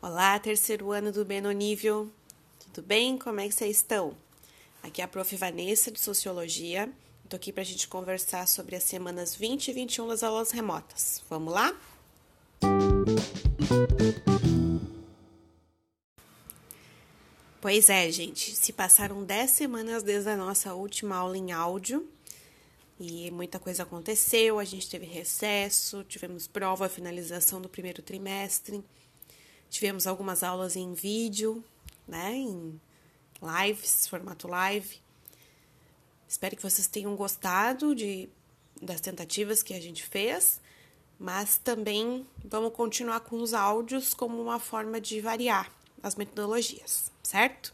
Olá, terceiro ano do Benonível. Tudo bem? Como é que vocês estão? Aqui é a prof. Vanessa, de Sociologia. Estou aqui para a gente conversar sobre as semanas 20 e 21 das aulas remotas. Vamos lá? Pois é, gente. Se passaram 10 semanas desde a nossa última aula em áudio e muita coisa aconteceu. A gente teve recesso, tivemos prova, finalização do primeiro trimestre, tivemos algumas aulas em vídeo, né? Em lives, formato live. Espero que vocês tenham gostado de, das tentativas que a gente fez, mas também vamos continuar com os áudios como uma forma de variar as metodologias, certo?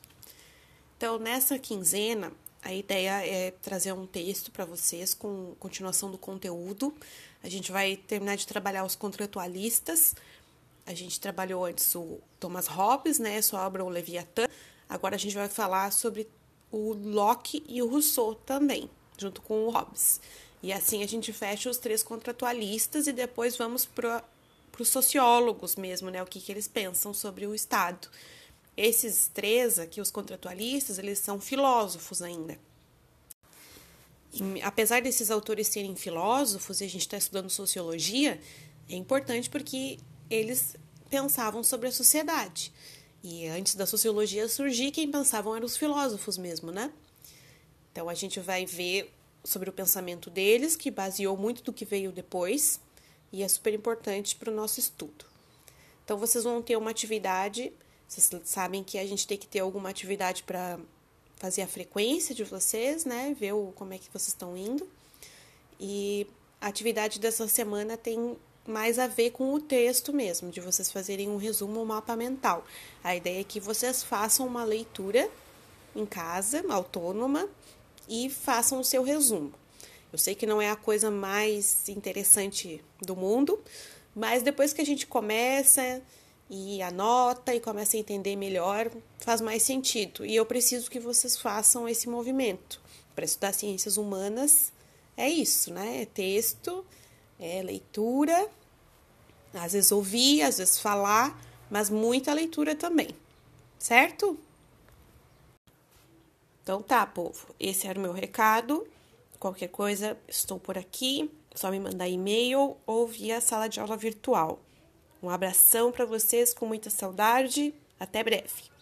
Então, nessa quinzena, a ideia é trazer um texto para vocês com continuação do conteúdo. A gente vai terminar de trabalhar os contratualistas. A gente trabalhou antes o Thomas Hobbes, né, sua obra O Leviatã. Agora a gente vai falar sobre o Locke e o Rousseau também, junto com o Hobbes. E assim a gente fecha os três contratualistas e depois vamos para os sociólogos mesmo, né? O que, que eles pensam sobre o Estado. Esses três aqui, os contratualistas, eles são filósofos ainda. E, apesar desses autores serem filósofos e a gente está estudando sociologia, é importante porque eles pensavam sobre a sociedade. E antes da sociologia surgir, quem pensavam eram os filósofos mesmo, né? Então a gente vai ver sobre o pensamento deles, que baseou muito do que veio depois, e é super importante para o nosso estudo. Então vocês vão ter uma atividade, vocês sabem que a gente tem que ter alguma atividade para fazer a frequência de vocês, né? Ver o, como é que vocês estão indo. E a atividade dessa semana tem mais a ver com o texto mesmo, de vocês fazerem um resumo, um mapa mental. A ideia é que vocês façam uma leitura em casa, autônoma, e façam o seu resumo. Eu sei que não é a coisa mais interessante do mundo, mas depois que a gente começa e anota e começa a entender melhor, faz mais sentido. E eu preciso que vocês façam esse movimento. Para estudar ciências humanas, é isso, né? É texto é leitura, às vezes ouvir, às vezes falar, mas muita leitura também, certo? Então tá, povo, esse era o meu recado. Qualquer coisa, estou por aqui, só me mandar e-mail ou via sala de aula virtual. Um abração para vocês com muita saudade. Até breve.